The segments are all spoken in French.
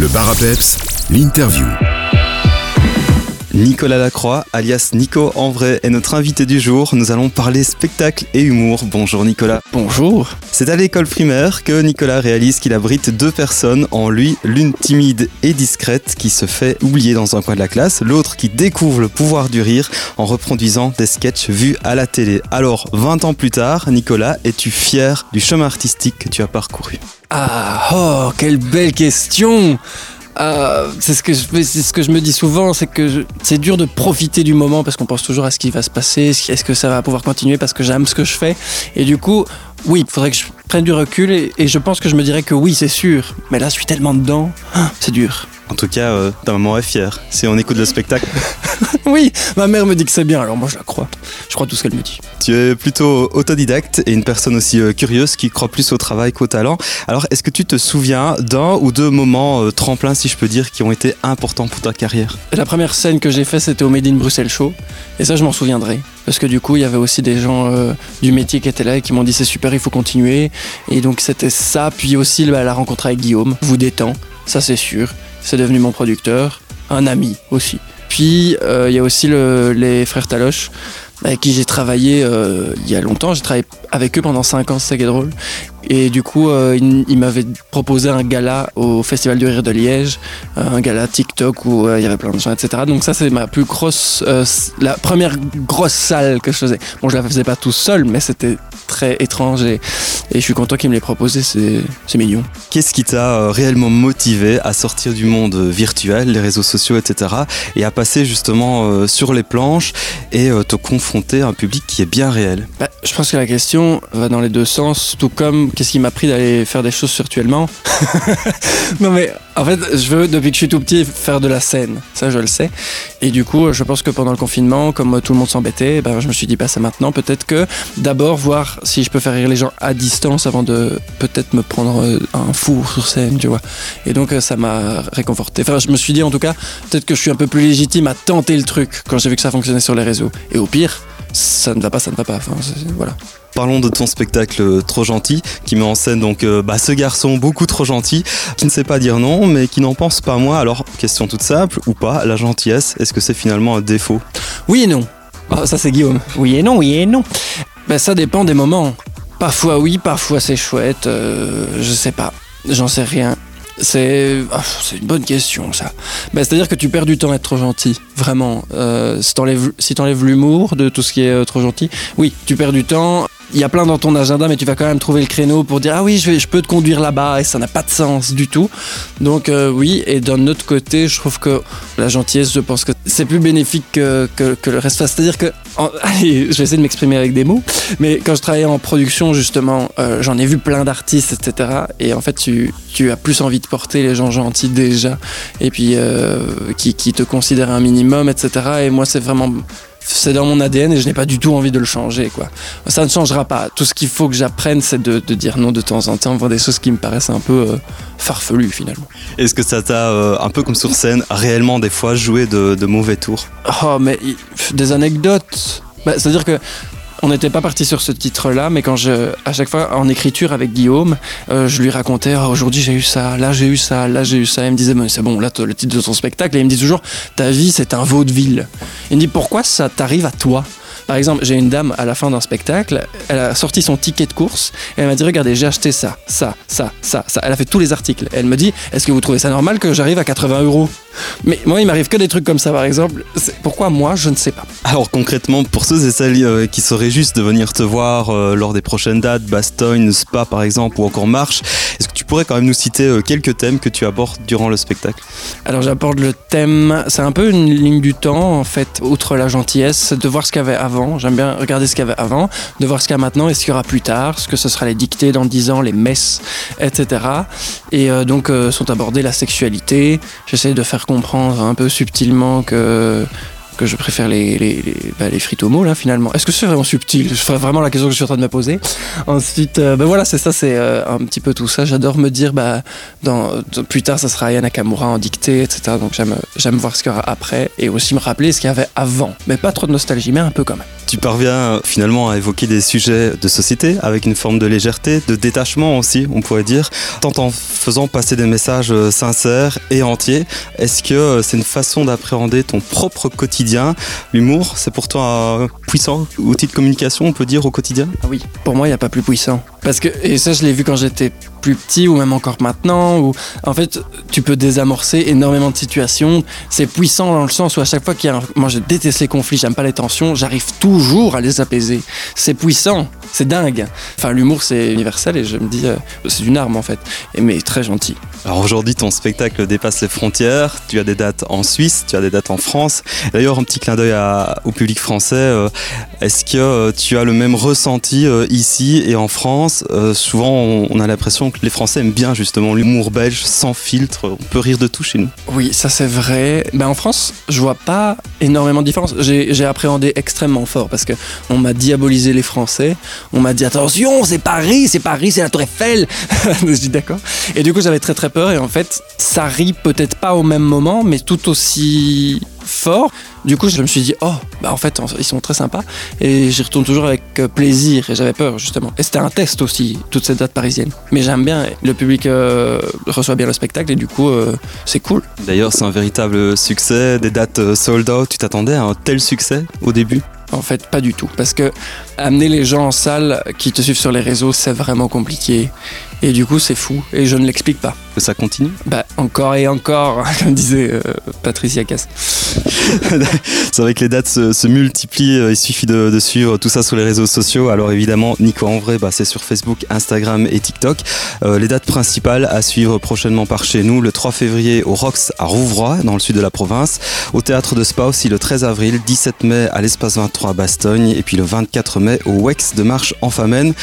Le bar l'interview. Nicolas Lacroix, alias Nico en vrai, est notre invité du jour. Nous allons parler spectacle et humour. Bonjour Nicolas. Bonjour. C'est à l'école primaire que Nicolas réalise qu'il abrite deux personnes en lui, l'une timide et discrète qui se fait oublier dans un coin de la classe, l'autre qui découvre le pouvoir du rire en reproduisant des sketchs vus à la télé. Alors, 20 ans plus tard, Nicolas, es-tu fier du chemin artistique que tu as parcouru? Ah, oh, quelle belle question ah, c'est ce que je, c'est ce que je me dis souvent, c'est que c'est dur de profiter du moment parce qu'on pense toujours à ce qui va se passer, est-ce que ça va pouvoir continuer parce que j'aime ce que je fais. Et du coup, oui, il faudrait que je prenne du recul et, et je pense que je me dirais que oui, c'est sûr. Mais là, je suis tellement dedans, ah, c'est dur. En tout cas, euh, ta maman est fière. Si on écoute le spectacle, Oui, ma mère me dit que c'est bien, alors moi je la crois. Je crois tout ce qu'elle me dit. tu es plutôt autodidacte et une personne aussi euh, curieuse qui croit plus au travail qu'au talent. Alors, est-ce que tu te souviens d'un ou deux moments euh, tremplins, si je peux dire, qui ont été importants pour ta carrière? La première scène que j'ai faite, c'était au Made in Bruxelles Show. Et ça, je m'en souviendrai. Parce que du coup, il y avait aussi des gens du métier qui étaient là et qui m'ont dit c'est super, il faut continuer. Et donc, c'était ça. Puis aussi, bah, la rencontre avec Guillaume, vous détend, ça c'est sûr. C'est devenu mon producteur, un ami aussi. Puis, euh, il y a aussi le- les frères Taloche, avec qui j'ai travaillé euh, il y a longtemps. J'ai travaillé avec eux pendant 5 ans, c'est ça qui est drôle. Et du coup, euh, ils, m'avaient proposé un gala au Festival du Rire de Liège, euh, un gala TikTok où il y avait plein de gens, etc. Donc ça, c'est ma plus grosse, la première grosse salle que je faisais. Bon, je la faisais pas tout seul, mais c'était très étrange et, je suis content qu'ils me l'aient proposé. C'est mignon. Qu'est-ce qui t'a réellement motivé à sortir du monde virtuel, les réseaux sociaux, etc. et à passer justement sur les planches et te confronter un public qui est bien réel Bah, je pense que la question va dans les deux sens, tout comme qu'est-ce qui m'a pris d'aller faire des choses virtuellement? non mais en fait, je veux depuis que je suis tout petit faire de la scène, ça je le sais. Et du coup, je pense que pendant le confinement, comme euh, tout le monde s'embêtait, ben, je me suis dit, bah, c'est maintenant, peut-être que d'abord voir si je peux faire rire les gens à distance avant de peut-être me prendre euh, un four sur scène, tu vois. Et donc euh, ça m'a réconforté. Enfin, je me suis dit en tout cas, peut-être que je suis un peu plus légitime à tenter le truc quand j'ai vu que ça fonctionnait sur les réseaux. Et au pire, ça ne va pas, ça ne va pas. Enfin, voilà. Parlons de ton spectacle euh, Trop gentil, qui met en scène donc euh, bah, ce garçon beaucoup trop gentil, qui ne sait pas dire non, mais qui n'en pense pas moins. Alors, question toute simple, ou pas, la gentillesse, est-ce que c'est finalement un défaut? Oui et non. Ah, ça c'est Guillaume. Oui et non, oui et non. Ben ça dépend des moments. Parfois oui, parfois c'est chouette. euh, je sais pas. J'en sais rien. C'est ah, c'est une bonne question ça. Ben, C'est-à-dire que tu perds du temps à être trop gentil, vraiment. Euh, si t'enlèves si l'humour de tout ce qui est euh, trop gentil, oui, tu perds du temps. Il y a plein dans ton agenda, mais tu vas quand même trouver le créneau pour dire ah oui, je, peux te conduire là-bas et ça n'a pas de sens du tout. Donc euh, oui, et d'un autre côté, je trouve que la gentillesse, je pense que c'est plus bénéfique que, le reste. C'est-à-dire que, en- allez, je vais essayer de m'exprimer avec des mots, mais quand je travaillais en production, justement, euh, j'en ai vu plein d'artistes, etc. Et en fait, tu, as plus envie de porter les gens gentils déjà, et puis euh, qui te considèrent un minimum, etc. Et moi, c'est vraiment... C'est dans mon ADN et je n'ai pas du tout envie de le changer, quoi. Ça ne changera pas. Tout ce qu'il faut que j'apprenne, c'est de, de dire non de temps en temps, voir des choses qui me paraissent un peu euh, farfelues, finalement. Est-ce que ça t'a, euh, un peu comme sur scène, réellement des fois joué de, de mauvais tours? Oh, mais des anecdotes. Bah, C'est-à-dire que on n'était pas parti sur ce titre-là, mais quand je, à chaque fois en écriture avec Guillaume, euh, je lui racontais oh, aujourd'hui j'ai eu ça, là j'ai eu ça, là j'ai eu ça. Il me disait c'est bon, là le titre de ton spectacle. Et il me dit toujours ta vie c'est un vaudeville. Il me dit pourquoi ça t'arrive à toi? Par exemple, j'ai une dame à la fin d'un spectacle, elle a sorti son ticket de course et elle m'a dit Regardez, j'ai acheté ça, ça, ça, ça, ça. Elle a fait tous les articles. Elle me dit Est-ce que vous trouvez ça normal que j'arrive à 80 euros? Mais moi, il m'arrive que des trucs comme ça, par exemple. Pourquoi moi Je ne sais pas. Alors concrètement, pour ceux et celles euh, qui seraient juste de venir te voir euh, lors des prochaines dates, Bastogne, Spa par exemple, ou encore Marche, est-ce que tu pourrais quand même nous citer euh, quelques thèmes que tu abordes durant le spectacle? Alors j'aborde le thème, c'est un peu une ligne du temps en fait, outre la gentillesse, de voir ce qu'il y avait avant, j'aime bien regarder ce qu'il y avait avant, de voir ce qu'il y a maintenant et ce qu'il y aura plus tard, ce que ce sera les dictées dans 10 ans, les messes, etc. Et euh, donc euh, sont abordées la sexualité, j'essaie de faire comprendre un peu subtilement que que je préfère les, les, les, bah, là finalement. Est-ce que c'est vraiment subtil? C'est vraiment la question que je suis en train de me poser. Ensuite, ben voilà, c'est ça, c'est un petit peu tout ça. J'adore me dire, bah, plus tard, ça sera Aya Nakamura en dictée, etc. Donc j'aime voir ce qu'il y aura après et aussi me rappeler ce qu'il y avait avant. Mais pas trop de nostalgie, mais un peu quand même. Tu parviens finalement à évoquer des sujets de société avec une forme de légèreté, de détachement aussi, on pourrait dire, tant en faisant passer des messages euh, sincères et entiers. Est-ce que euh, c'est une façon d'appréhender ton propre quotidien? L'humour, c'est pour toi un puissant? Outil de communication, on peut dire, au quotidien? Ah oui, pour moi, il n'y a pas plus puissant. Parce que, et ça, je l'ai vu quand j'étais plus petit ou même encore maintenant, où en fait, tu peux désamorcer énormément de situations. C'est puissant dans le sens où à chaque fois qu'il y a un... Moi, je déteste les conflits, j'aime pas les tensions, j'arrive toujours à les apaiser. C'est puissant, c'est dingue. Enfin, l'humour, c'est universel et je me dis, euh, c'est une arme en fait, et, mais très gentil. Alors aujourd'hui, ton spectacle dépasse les frontières. Tu as des dates en Suisse, tu as des dates en France. D'ailleurs, un petit clin d'œil au public français. euh, Est-ce que euh, tu as le même ressenti ici et en France? Souvent, on, on a l'impression que les Français aiment bien justement l'humour belge sans filtre. On peut rire de tout chez nous. Oui, ça c'est vrai. Ben, en France, je vois pas énormément de différence. J'ai j'ai appréhendé extrêmement fort parce que on m'a diabolisé les Français. On m'a dit attention, c'est Paris, c'est Paris, c'est la Tour Eiffel. je dis d'accord. Et du coup, j'avais très très peur. Et en fait, ça rit peut-être pas au même moment, mais tout aussi fort. Du coup, je me suis dit, oh, bah en fait, ils sont très sympas. Et j'y retourne toujours avec euh, plaisir. Et j'avais peur, justement. Et c'était un test aussi, toute cette date parisienne. Mais j'aime bien. Le public euh, reçoit bien le spectacle. Et du coup, euh, c'est cool. D'ailleurs, c'est un véritable succès. Des dates sold out. Tu t'attendais à un tel succès au début? En fait, pas du tout. Parce que amener les gens en salle qui te suivent sur les réseaux, c'est vraiment compliqué. Et du coup, c'est fou. Et je ne l'explique pas. Ça continue? Bah, encore et encore, comme disait euh, Patricia Cass. C'est vrai que les dates se, multiplient, euh, il suffit de, suivre tout ça sur les réseaux sociaux. Alors évidemment, Nico en vrai, bah, c'est sur Facebook, Instagram et TikTok. Euh, les dates principales à suivre prochainement par chez nous, le 3 février au Rox à Rouvroy, dans le sud de la province, au Théâtre de Spa aussi le 13 avril, 17 mai à l'Espace 23 à Bastogne et puis le 24 mai au Wex de Marche en Famenne.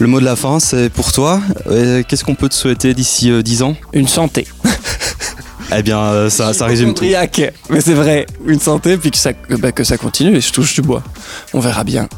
Le mot de la fin, c'est pour toi. Euh, Qu'est-ce qu'on peut te souhaiter d'ici euh, 10 ans? Une santé. Eh bien, euh, ça, ça résume tout. Mais c'est vrai, une santé, puis que ça, bah, que ça continue et je touche du bois. On verra bien.